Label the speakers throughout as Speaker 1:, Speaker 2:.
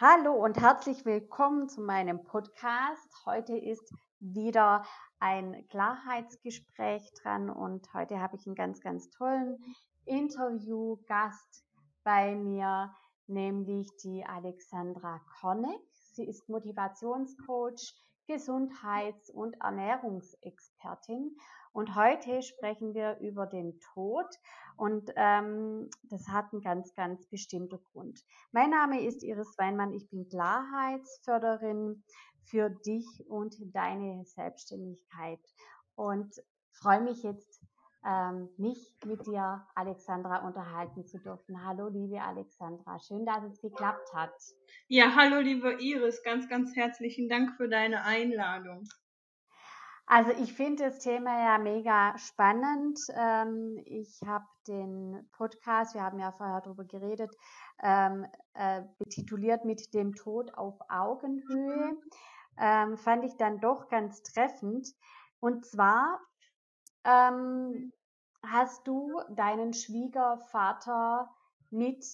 Speaker 1: Hallo und herzlich willkommen zu meinem Podcast. Heute ist wieder ein Klarheitsgespräch dran und heute habe ich einen ganz, ganz tollen Interviewgast bei mir, nämlich die Alexandra Kornek. Sie ist Motivationscoach, Gesundheits- und Ernährungsexpertin. Und heute sprechen wir über den Tod. Und ähm, das hat einen ganz, ganz bestimmten Grund. Mein Name ist Iris Weinmann, ich bin Klarheitsförderin für dich und deine Selbstständigkeit. Und freue mich jetzt, ähm, mich mit dir, Alexandra, unterhalten zu dürfen. Hallo, liebe Alexandra, schön, dass es geklappt hat.
Speaker 2: Ja, hallo, liebe Iris, ganz, ganz herzlichen Dank für deine Einladung.
Speaker 1: Also ich finde das Thema ja mega spannend. Ähm, ich habe den Podcast, wir haben ja vorher darüber geredet, ähm, äh, betituliert mit dem Tod auf Augenhöhe. Ähm, fand ich dann doch ganz treffend. Und zwar ähm, hast du deinen Schwiegervater mit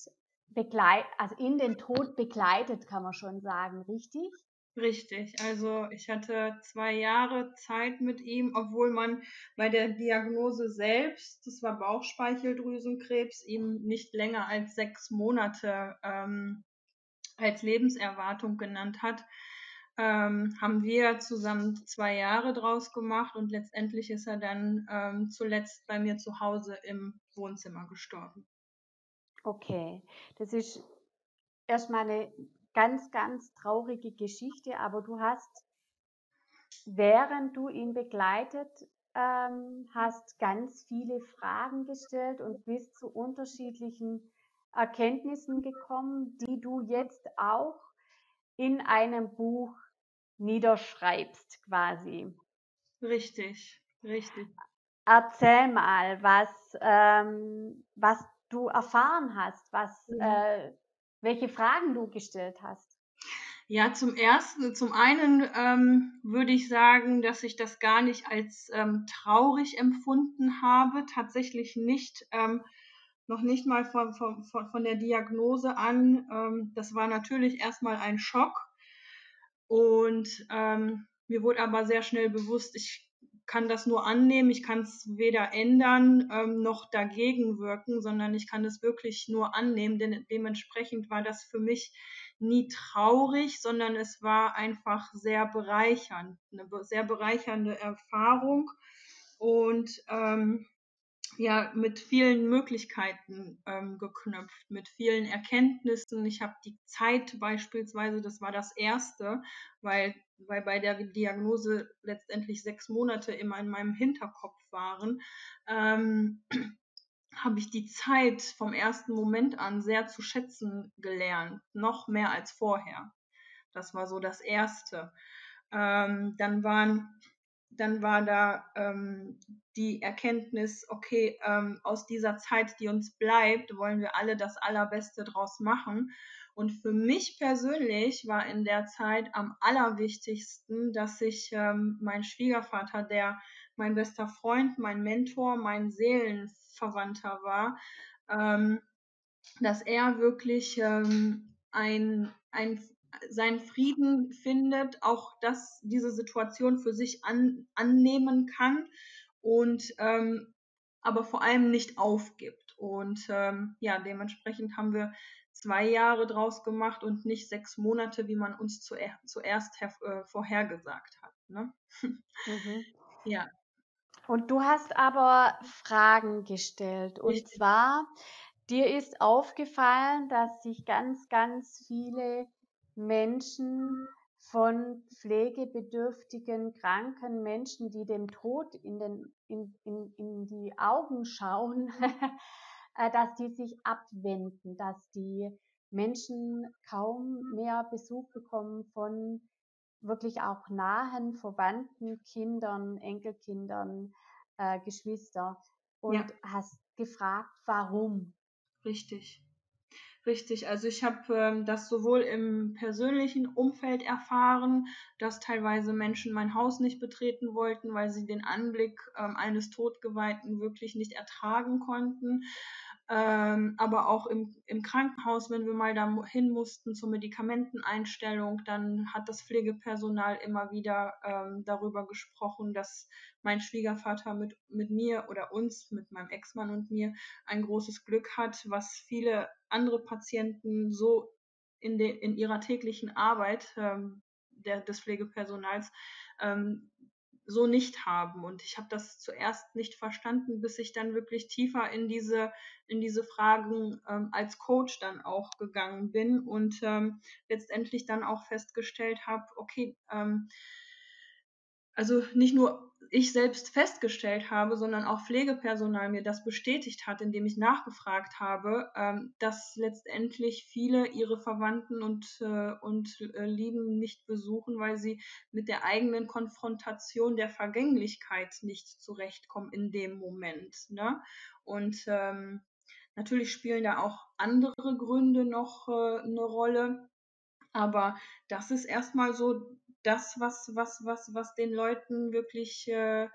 Speaker 1: begleit, also in den Tod begleitet, kann man schon sagen, richtig?
Speaker 2: Richtig, also ich hatte zwei Jahre Zeit mit ihm, obwohl man bei der Diagnose selbst, das war Bauchspeicheldrüsenkrebs, ihm nicht länger als sechs Monate ähm, als Lebenserwartung genannt hat, ähm, haben wir zusammen zwei Jahre draus gemacht und letztendlich ist er dann ähm, zuletzt bei mir zu Hause im Wohnzimmer gestorben.
Speaker 1: Okay, das ist erstmal eine ganz, ganz traurige Geschichte, aber du hast, während du ihn begleitet ähm, hast, ganz viele Fragen gestellt und bist zu unterschiedlichen Erkenntnissen gekommen, die du jetzt auch in einem Buch niederschreibst, quasi.
Speaker 2: Richtig, richtig.
Speaker 1: Erzähl mal, was, ähm, was du erfahren hast, was, mhm. äh, welche Fragen du gestellt hast.
Speaker 2: Ja, zum ersten, zum einen ähm, würde ich sagen, dass ich das gar nicht als ähm, traurig empfunden habe, tatsächlich nicht, ähm, noch nicht mal von, von, von der Diagnose an. Ähm, das war natürlich erstmal ein Schock und ähm, mir wurde aber sehr schnell bewusst, ich kann das nur annehmen, ich kann es weder ändern ähm, noch dagegen wirken, sondern ich kann es wirklich nur annehmen, denn dementsprechend war das für mich nie traurig, sondern es war einfach sehr bereichernd, eine sehr bereichernde Erfahrung. Und ähm, ja mit vielen Möglichkeiten ähm, geknüpft, mit vielen Erkenntnissen. Ich habe die Zeit beispielsweise, das war das erste, weil, weil bei der Diagnose letztendlich sechs Monate immer in meinem Hinterkopf waren, ähm, habe ich die Zeit vom ersten Moment an sehr zu schätzen gelernt, noch mehr als vorher. Das war so das Erste. Ähm, dann waren dann war da ähm, die Erkenntnis, okay, ähm, aus dieser Zeit, die uns bleibt, wollen wir alle das Allerbeste draus machen. Und für mich persönlich war in der Zeit am allerwichtigsten, dass ich ähm, mein Schwiegervater, der mein bester Freund, mein Mentor, mein Seelenverwandter war, ähm, dass er wirklich ähm, ein, ein seinen Frieden findet, auch dass diese Situation für sich an, annehmen kann und ähm, aber vor allem nicht aufgibt. Und ähm, ja, dementsprechend haben wir zwei Jahre draus gemacht und nicht sechs Monate, wie man uns zuer zuerst äh, vorhergesagt hat. Ne?
Speaker 1: Mhm. Ja. Und du hast aber Fragen gestellt. Und Richtig. zwar, dir ist aufgefallen, dass sich ganz, ganz viele Menschen, von pflegebedürftigen, kranken Menschen, die dem Tod in, den, in, in, in die Augen schauen, äh, dass die sich abwenden, dass die Menschen kaum mehr Besuch bekommen von wirklich auch nahen Verwandten, Kindern, Enkelkindern, äh, Geschwister. Und ja. hast gefragt, warum?
Speaker 2: Richtig. Richtig, also ich habe ähm, das sowohl im persönlichen Umfeld erfahren, dass teilweise Menschen mein Haus nicht betreten wollten, weil sie den Anblick ähm, eines Todgeweihten wirklich nicht ertragen konnten. Ähm, aber auch im, im Krankenhaus, wenn wir mal da hin mussten zur Medikamenteneinstellung, dann hat das Pflegepersonal immer wieder ähm, darüber gesprochen, dass mein Schwiegervater mit, mit mir oder uns, mit meinem Ex-Mann und mir ein großes Glück hat, was viele andere Patienten so in, de, in ihrer täglichen Arbeit ähm, der, des Pflegepersonals ähm, so nicht haben. Und ich habe das zuerst nicht verstanden, bis ich dann wirklich tiefer in diese, in diese Fragen ähm, als Coach dann auch gegangen bin und ähm, letztendlich dann auch festgestellt habe, okay, ähm, also nicht nur ich selbst festgestellt habe, sondern auch Pflegepersonal mir das bestätigt hat, indem ich nachgefragt habe, ähm, dass letztendlich viele ihre Verwandten und, äh, und äh, Lieben nicht besuchen, weil sie mit der eigenen Konfrontation der Vergänglichkeit nicht zurechtkommen in dem Moment. Ne? Und ähm, natürlich spielen da auch andere Gründe noch äh, eine Rolle. Aber das ist erstmal so das, was, was, was, was den Leuten wirklich, äh,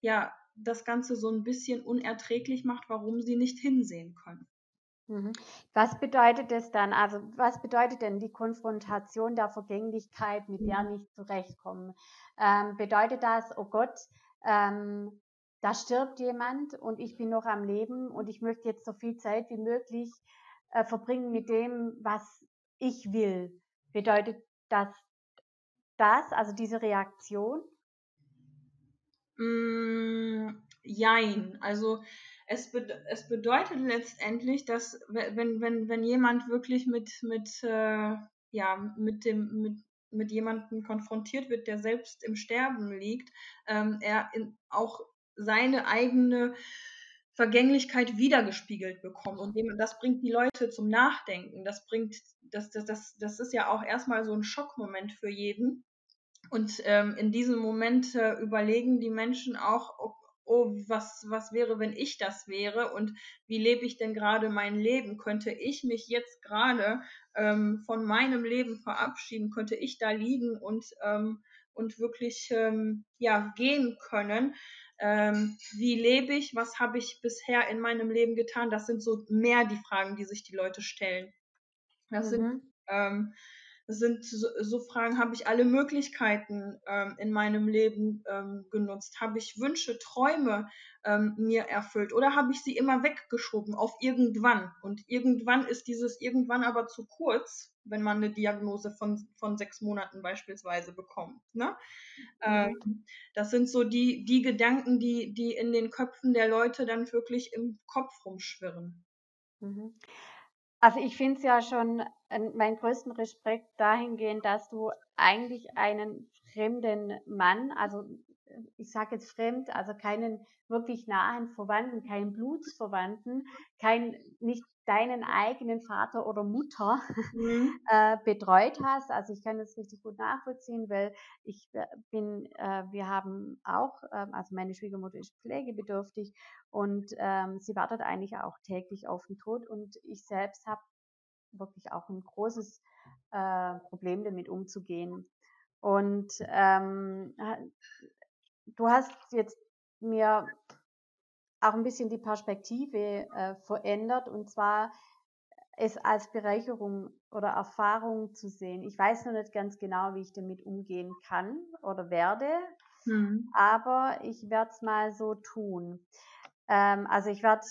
Speaker 2: ja, das Ganze so ein bisschen unerträglich macht, warum sie nicht hinsehen können.
Speaker 1: Mhm. Was bedeutet es dann? Also, was bedeutet denn die Konfrontation der Vergänglichkeit, mit der mhm. nicht zurechtkommen? Ähm, bedeutet das, oh Gott, ähm, da stirbt jemand und ich bin noch am Leben und ich möchte jetzt so viel Zeit wie möglich äh, verbringen mit dem, was ich will? Bedeutet das das, also diese Reaktion?
Speaker 2: Mm, jein. Also es, be es bedeutet letztendlich, dass wenn, wenn, wenn jemand wirklich mit, mit, äh, ja, mit, dem, mit, mit jemandem konfrontiert wird, der selbst im Sterben liegt, ähm, er in, auch seine eigene Vergänglichkeit wiedergespiegelt bekommt. Und das bringt die Leute zum Nachdenken. Das bringt, das, das, das, das ist ja auch erstmal so ein Schockmoment für jeden. Und ähm, in diesem Moment äh, überlegen die Menschen auch, ob, oh, was, was wäre, wenn ich das wäre und wie lebe ich denn gerade mein Leben? Könnte ich mich jetzt gerade ähm, von meinem Leben verabschieden? Könnte ich da liegen und, ähm, und wirklich ähm, ja, gehen können? Ähm, wie lebe ich? Was habe ich bisher in meinem Leben getan? Das sind so mehr die Fragen, die sich die Leute stellen. Das mhm. sind ähm, sind so, so Fragen, habe ich alle Möglichkeiten ähm, in meinem Leben ähm, genutzt? Habe ich Wünsche, Träume ähm, mir erfüllt oder habe ich sie immer weggeschoben auf irgendwann? Und irgendwann ist dieses irgendwann aber zu kurz, wenn man eine Diagnose von, von sechs Monaten beispielsweise bekommt. Ne? Mhm. Ähm, das sind so die, die Gedanken, die, die in den Köpfen der Leute dann wirklich im Kopf rumschwirren.
Speaker 1: Mhm. Also ich finde es ja schon meinen größten Respekt dahingehend, dass du eigentlich einen fremden Mann, also ich sage jetzt fremd, also keinen wirklich nahen Verwandten, keinen Blutsverwandten, kein, nicht deinen eigenen Vater oder Mutter mhm. äh, betreut hast. Also ich kann das richtig gut nachvollziehen, weil ich äh, bin, äh, wir haben auch, äh, also meine Schwiegermutter ist pflegebedürftig und ähm, sie wartet eigentlich auch täglich auf den Tod und ich selbst habe wirklich auch ein großes äh, Problem damit umzugehen. Und ähm, du hast jetzt mir auch ein bisschen die Perspektive äh, verändert und zwar es als Bereicherung oder Erfahrung zu sehen. Ich weiß noch nicht ganz genau, wie ich damit umgehen kann oder werde, mhm. aber ich werde es mal so tun. Ähm, also ich werde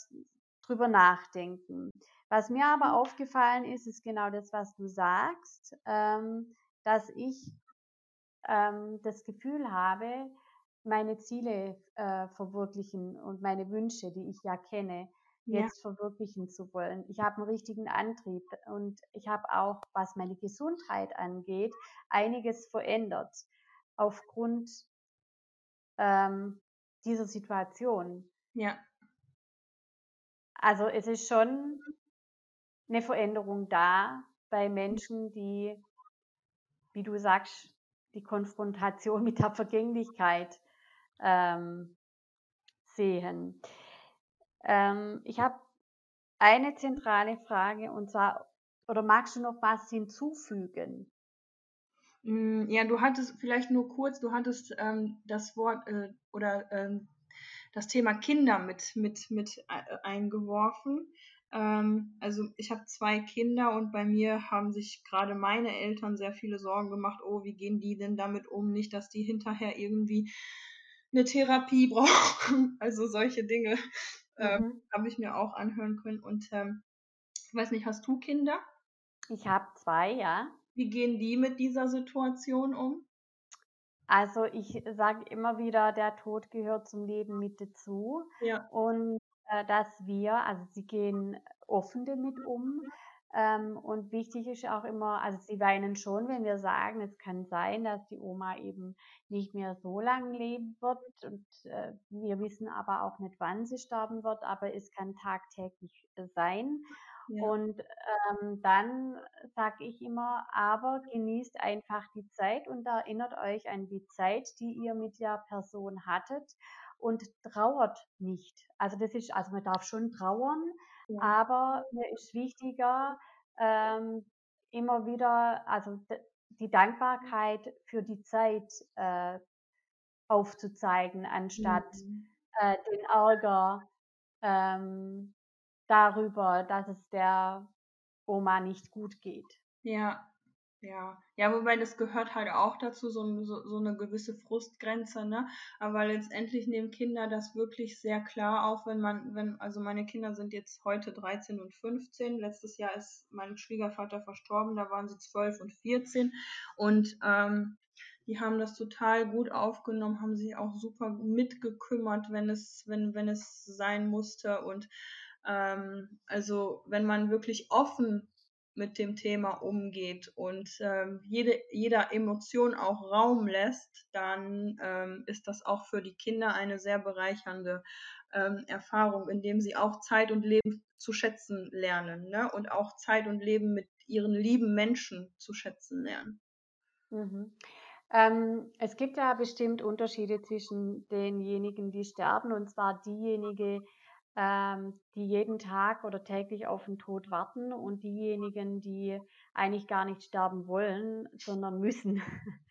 Speaker 1: drüber nachdenken. Was mir aber aufgefallen ist, ist genau das, was du sagst, ähm, dass ich ähm, das Gefühl habe, meine Ziele äh, verwirklichen und meine Wünsche, die ich ja kenne, ja. jetzt verwirklichen zu wollen. Ich habe einen richtigen Antrieb und ich habe auch, was meine Gesundheit angeht, einiges verändert aufgrund ähm, dieser Situation.
Speaker 2: Ja.
Speaker 1: Also es ist schon eine Veränderung da bei Menschen, die, wie du sagst, die Konfrontation mit der Vergänglichkeit ähm, sehen. Ähm, ich habe eine zentrale Frage und zwar, oder magst du noch was hinzufügen?
Speaker 2: Mm, ja, du hattest vielleicht nur kurz, du hattest ähm, das Wort äh, oder ähm, das Thema Kinder mit, mit, mit äh, eingeworfen. Ähm, also ich habe zwei Kinder und bei mir haben sich gerade meine Eltern sehr viele Sorgen gemacht, oh, wie gehen die denn damit um? Nicht, dass die hinterher irgendwie eine Therapie brauchen. Also solche Dinge ähm, mhm. habe ich mir auch anhören können. Und ähm, ich weiß nicht, hast du Kinder?
Speaker 1: Ich habe zwei, ja.
Speaker 2: Wie gehen die mit dieser Situation um?
Speaker 1: Also ich sage immer wieder, der Tod gehört zum Leben mit dazu.
Speaker 2: Ja.
Speaker 1: Und äh, dass wir, also sie gehen offen damit um. Ähm, und wichtig ist auch immer, also sie weinen schon, wenn wir sagen, es kann sein, dass die Oma eben nicht mehr so lange leben wird. Und äh, wir wissen aber auch nicht, wann sie sterben wird, aber es kann tagtäglich äh, sein. Ja. Und ähm, dann sage ich immer, aber genießt einfach die Zeit und erinnert euch an die Zeit, die ihr mit der Person hattet und trauert nicht. Also das ist, also man darf schon trauern, ja. aber mir ist wichtiger, ähm, immer wieder, also die Dankbarkeit für die Zeit äh, aufzuzeigen, anstatt mhm. äh, den Ärger ähm, darüber, dass es der Oma nicht gut geht.
Speaker 2: Ja, ja, ja, wobei das gehört halt auch dazu, so, so, so eine gewisse Frustgrenze, ne? Aber letztendlich nehmen Kinder das wirklich sehr klar auf, wenn man, wenn, also meine Kinder sind jetzt heute 13 und 15. Letztes Jahr ist mein Schwiegervater verstorben, da waren sie 12 und 14. Und ähm, die haben das total gut aufgenommen, haben sich auch super mitgekümmert, wenn es, wenn, wenn es sein musste. Und ähm, also wenn man wirklich offen mit dem Thema umgeht und ähm, jede, jeder Emotion auch Raum lässt, dann ähm, ist das auch für die Kinder eine sehr bereichernde ähm, Erfahrung, indem sie auch Zeit und Leben zu schätzen lernen ne? und auch Zeit und Leben mit ihren lieben Menschen zu schätzen lernen.
Speaker 1: Mhm. Ähm, es gibt ja bestimmt Unterschiede zwischen denjenigen, die sterben, und zwar diejenigen, ähm, die jeden Tag oder täglich auf den Tod warten und diejenigen, die eigentlich gar nicht sterben wollen, sondern müssen.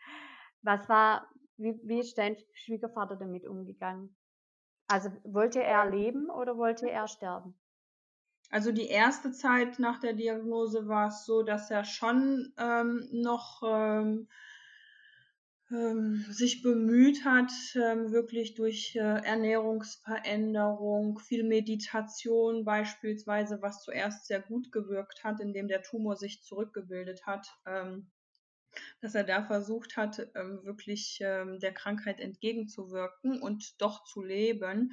Speaker 1: Was war, wie, wie ist dein Schwiegervater damit umgegangen? Also wollte er leben oder wollte er sterben?
Speaker 2: Also die erste Zeit nach der Diagnose war es so, dass er schon ähm, noch ähm, ähm, sich bemüht hat, ähm, wirklich durch äh, Ernährungsveränderung, viel Meditation beispielsweise, was zuerst sehr gut gewirkt hat, indem der Tumor sich zurückgebildet hat, ähm, dass er da versucht hat, ähm, wirklich ähm, der Krankheit entgegenzuwirken und doch zu leben.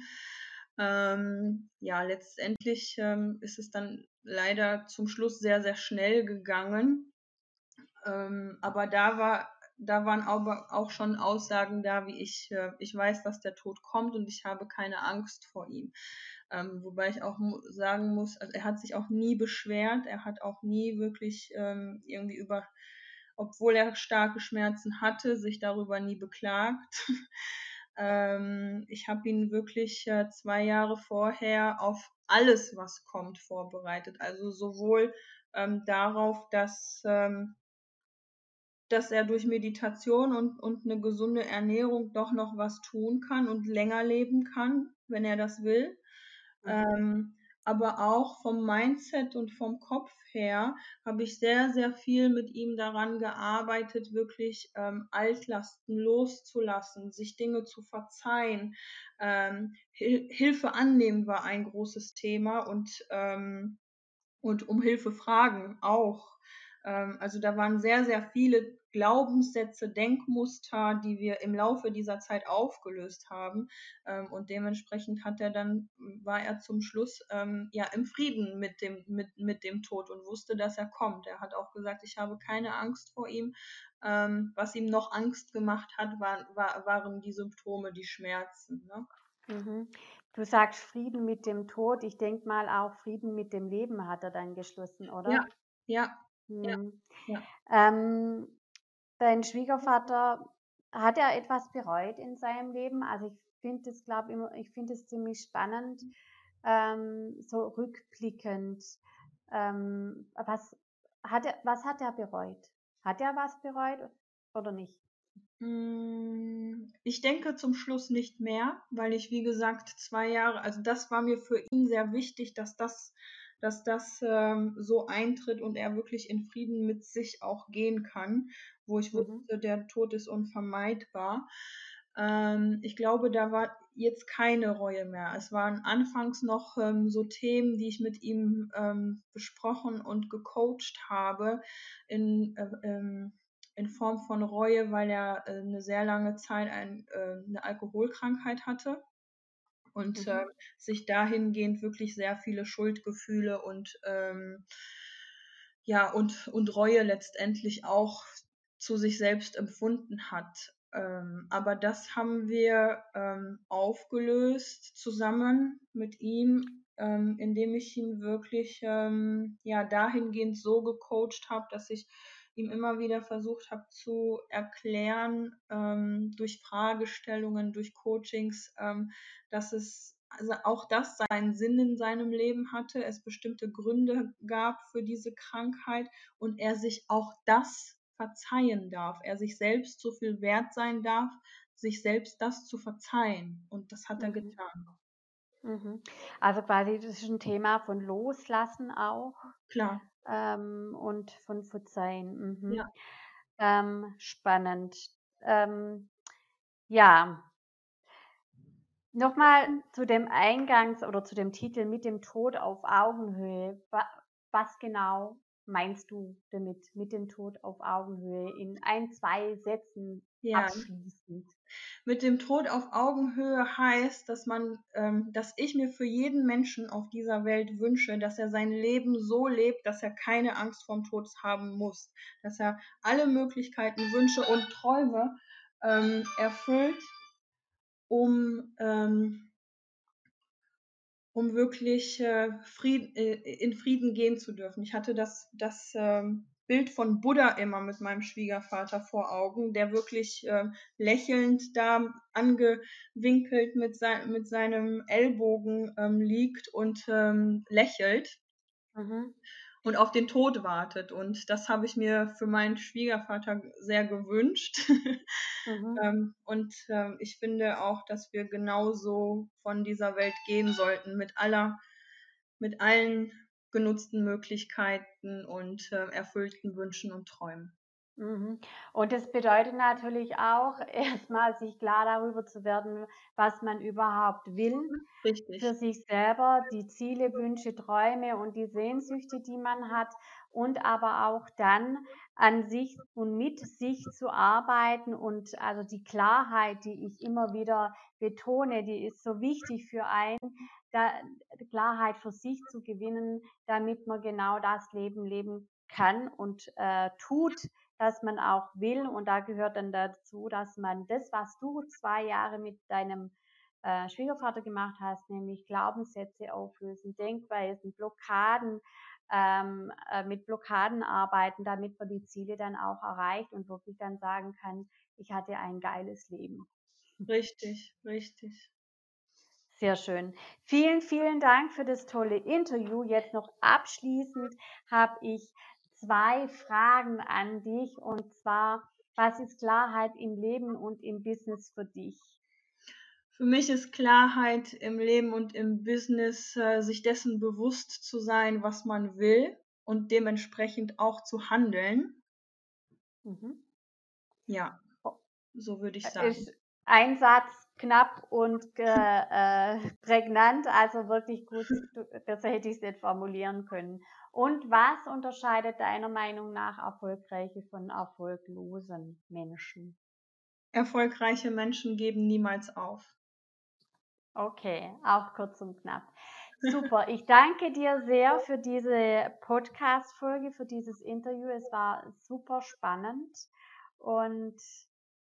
Speaker 2: Ähm, ja, letztendlich ist es dann leider zum Schluss sehr, sehr schnell gegangen. aber da war da waren aber auch schon Aussagen da, wie ich, äh, ich weiß, dass der Tod kommt und ich habe keine Angst vor ihm. Ähm, wobei ich auch sagen muss, also er hat sich auch nie beschwert, er hat auch nie wirklich ähm, irgendwie über, obwohl er starke Schmerzen hatte, sich darüber nie beklagt. ähm, ich habe ihn wirklich äh, zwei Jahre vorher auf alles, was kommt, vorbereitet. Also sowohl ähm, darauf, dass ähm, dass er durch Meditation und, und eine gesunde Ernährung doch noch was tun kann und länger leben kann, wenn er das will. Mhm. Ähm, aber auch vom Mindset und vom Kopf her habe ich sehr, sehr viel mit ihm daran gearbeitet, wirklich ähm, Altlasten loszulassen, sich Dinge zu verzeihen. Ähm, Hil Hilfe annehmen war ein großes Thema und, ähm, und um Hilfe fragen auch. Ähm, also da waren sehr, sehr viele Glaubenssätze, Denkmuster, die wir im Laufe dieser Zeit aufgelöst haben. Ähm, und dementsprechend hat er dann, war er zum Schluss ähm, ja im Frieden mit dem, mit, mit dem Tod und wusste, dass er kommt. Er hat auch gesagt, ich habe keine Angst vor ihm. was ihm noch Angst gemacht hat, war, war, waren die Symptome, die Schmerzen. Ne?
Speaker 1: Mhm. Du sagst Frieden mit dem Tod. Ich denke mal auch Frieden mit dem Leben hat er dann geschlossen, oder?
Speaker 2: Ja, ja, ja,
Speaker 1: Mhm. ja. Ähm, dein Schwiegervater, hat er etwas bereut in seinem Leben? Also ich finde es, glaube immer, ich finde es ziemlich spannend, ähm, so rückblickend. Ähm, was hat er, was hat er bereut? Hat er was bereut oder nicht?
Speaker 2: Hm, ich denke zum Schluss nicht mehr, weil ich, wie gesagt, zwei Jahre, also das war mir für ihn sehr wichtig, dass das dass das ähm, so eintritt und er wirklich in Frieden mit sich auch gehen kann, wo ich mhm. wusste, der Tod ist unvermeidbar. Ähm, ich glaube, da war jetzt keine Reue mehr. Es waren anfangs noch ähm, so Themen, die ich mit ihm ähm, besprochen und gecoacht habe in, äh, ähm, in Form von Reue, weil er äh, eine sehr lange Zeit ein, äh, eine Alkoholkrankheit hatte und mhm. äh, sich dahingehend wirklich sehr viele Schuldgefühle und ähm, ja und und Reue letztendlich auch zu sich selbst empfunden hat. Ähm, aber das haben wir ähm, aufgelöst zusammen mit ihm, ähm, indem ich ihn wirklich ähm, ja dahingehend so gecoacht habe, dass ich ihm immer wieder versucht habe zu erklären ähm, durch Fragestellungen, durch Coachings, ähm, dass es also auch das seinen Sinn in seinem Leben hatte, es bestimmte Gründe gab für diese Krankheit und er sich auch das verzeihen darf, er sich selbst so viel wert sein darf, sich selbst das zu verzeihen. Und das hat er mhm. getan.
Speaker 1: Mhm. Also quasi das ist ein Thema von Loslassen auch.
Speaker 2: Klar.
Speaker 1: Ähm, und von Verzeihen.
Speaker 2: Mhm. Ja.
Speaker 1: Ähm, spannend. Ähm, ja. Nochmal zu dem Eingangs- oder zu dem Titel mit dem Tod auf Augenhöhe. Was genau meinst du damit, mit dem Tod auf Augenhöhe, in ein, zwei Sätzen ja. abschließend?
Speaker 2: Mit dem Tod auf Augenhöhe heißt, dass man, ähm, dass ich mir für jeden Menschen auf dieser Welt wünsche, dass er sein Leben so lebt, dass er keine Angst vorm Tod haben muss, dass er alle Möglichkeiten, Wünsche und Träume ähm, erfüllt, um ähm, um wirklich äh, Frieden, äh, in Frieden gehen zu dürfen. Ich hatte das, das ähm, Bild von Buddha immer mit meinem Schwiegervater vor Augen, der wirklich äh, lächelnd da angewinkelt mit, sein, mit seinem Ellbogen ähm, liegt und ähm, lächelt. Mhm und auf den Tod wartet. Und das habe ich mir für meinen Schwiegervater sehr gewünscht. Mhm. ähm, und äh, ich finde auch, dass wir genauso von dieser Welt gehen sollten, mit aller, mit allen genutzten Möglichkeiten und äh, erfüllten Wünschen und Träumen.
Speaker 1: Mhm. Und das bedeutet natürlich auch, erstmal sich klar darüber zu werden, was man überhaupt will
Speaker 2: Richtig.
Speaker 1: für sich selber, die Ziele, Wünsche, Träume und die Sehnsüchte, die man hat und aber auch dann an sich und mit sich zu arbeiten und also die Klarheit, die ich immer wieder betone, die ist so wichtig für einen, da Klarheit für sich zu gewinnen, damit man genau das Leben leben kann und äh, tut, dass man auch will. Und da gehört dann dazu, dass man das, was du zwei Jahre mit deinem äh, Schwiegervater gemacht hast, nämlich Glaubenssätze auflösen, Denkweisen, Blockaden, ähm, äh, mit Blockaden arbeiten, damit man die Ziele dann auch erreicht und wirklich dann sagen kann, ich hatte ein geiles Leben.
Speaker 2: Richtig, richtig.
Speaker 1: Sehr schön. Vielen, vielen Dank für das tolle Interview. Jetzt noch abschließend habe ich zwei Fragen an dich und zwar, was ist Klarheit im Leben und im Business für dich?
Speaker 2: Für mich ist Klarheit im Leben und im Business, äh, sich dessen bewusst zu sein, was man will und dementsprechend auch zu handeln. Mhm. Ja, so würde ich sagen. Ist
Speaker 1: ein Satz knapp und äh, prägnant, also wirklich gut, besser hätte ich es nicht formulieren können. Und was unterscheidet deiner Meinung nach erfolgreiche von erfolglosen Menschen?
Speaker 2: Erfolgreiche Menschen geben niemals auf.
Speaker 1: Okay, auch kurz und knapp. Super, ich danke dir sehr für diese Podcast-Folge, für dieses Interview. Es war super spannend und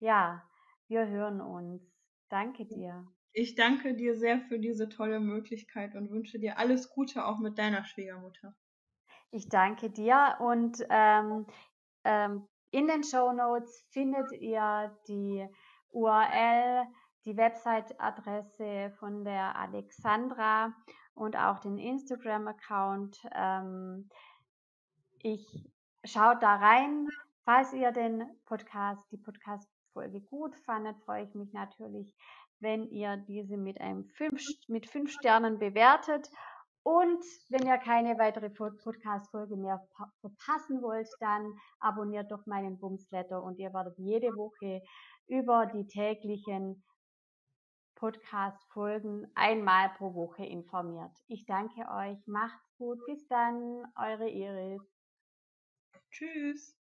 Speaker 1: ja, wir hören uns. Danke dir.
Speaker 2: Ich danke dir sehr für diese tolle Möglichkeit und wünsche dir alles Gute auch mit deiner Schwiegermutter.
Speaker 1: Ich danke dir und ähm, ähm, in den Show Notes findet ihr die URL, die Website-Adresse von der Alexandra und auch den Instagram-Account. Ähm, ich schaut da rein, falls ihr den Podcast, die Podcast Folge gut fandet, freue ich mich natürlich, wenn ihr diese mit einem fünf, mit fünf Sternen bewertet Und wenn ihr keine weitere Podcast-Folge mehr verpassen wollt, dann abonniert doch meinen Bumsletter und ihr werdet jede Woche über die täglichen Podcast-Folgen einmal pro Woche informiert. Ich danke euch, macht's gut, bis dann, eure Iris.
Speaker 2: Tschüss.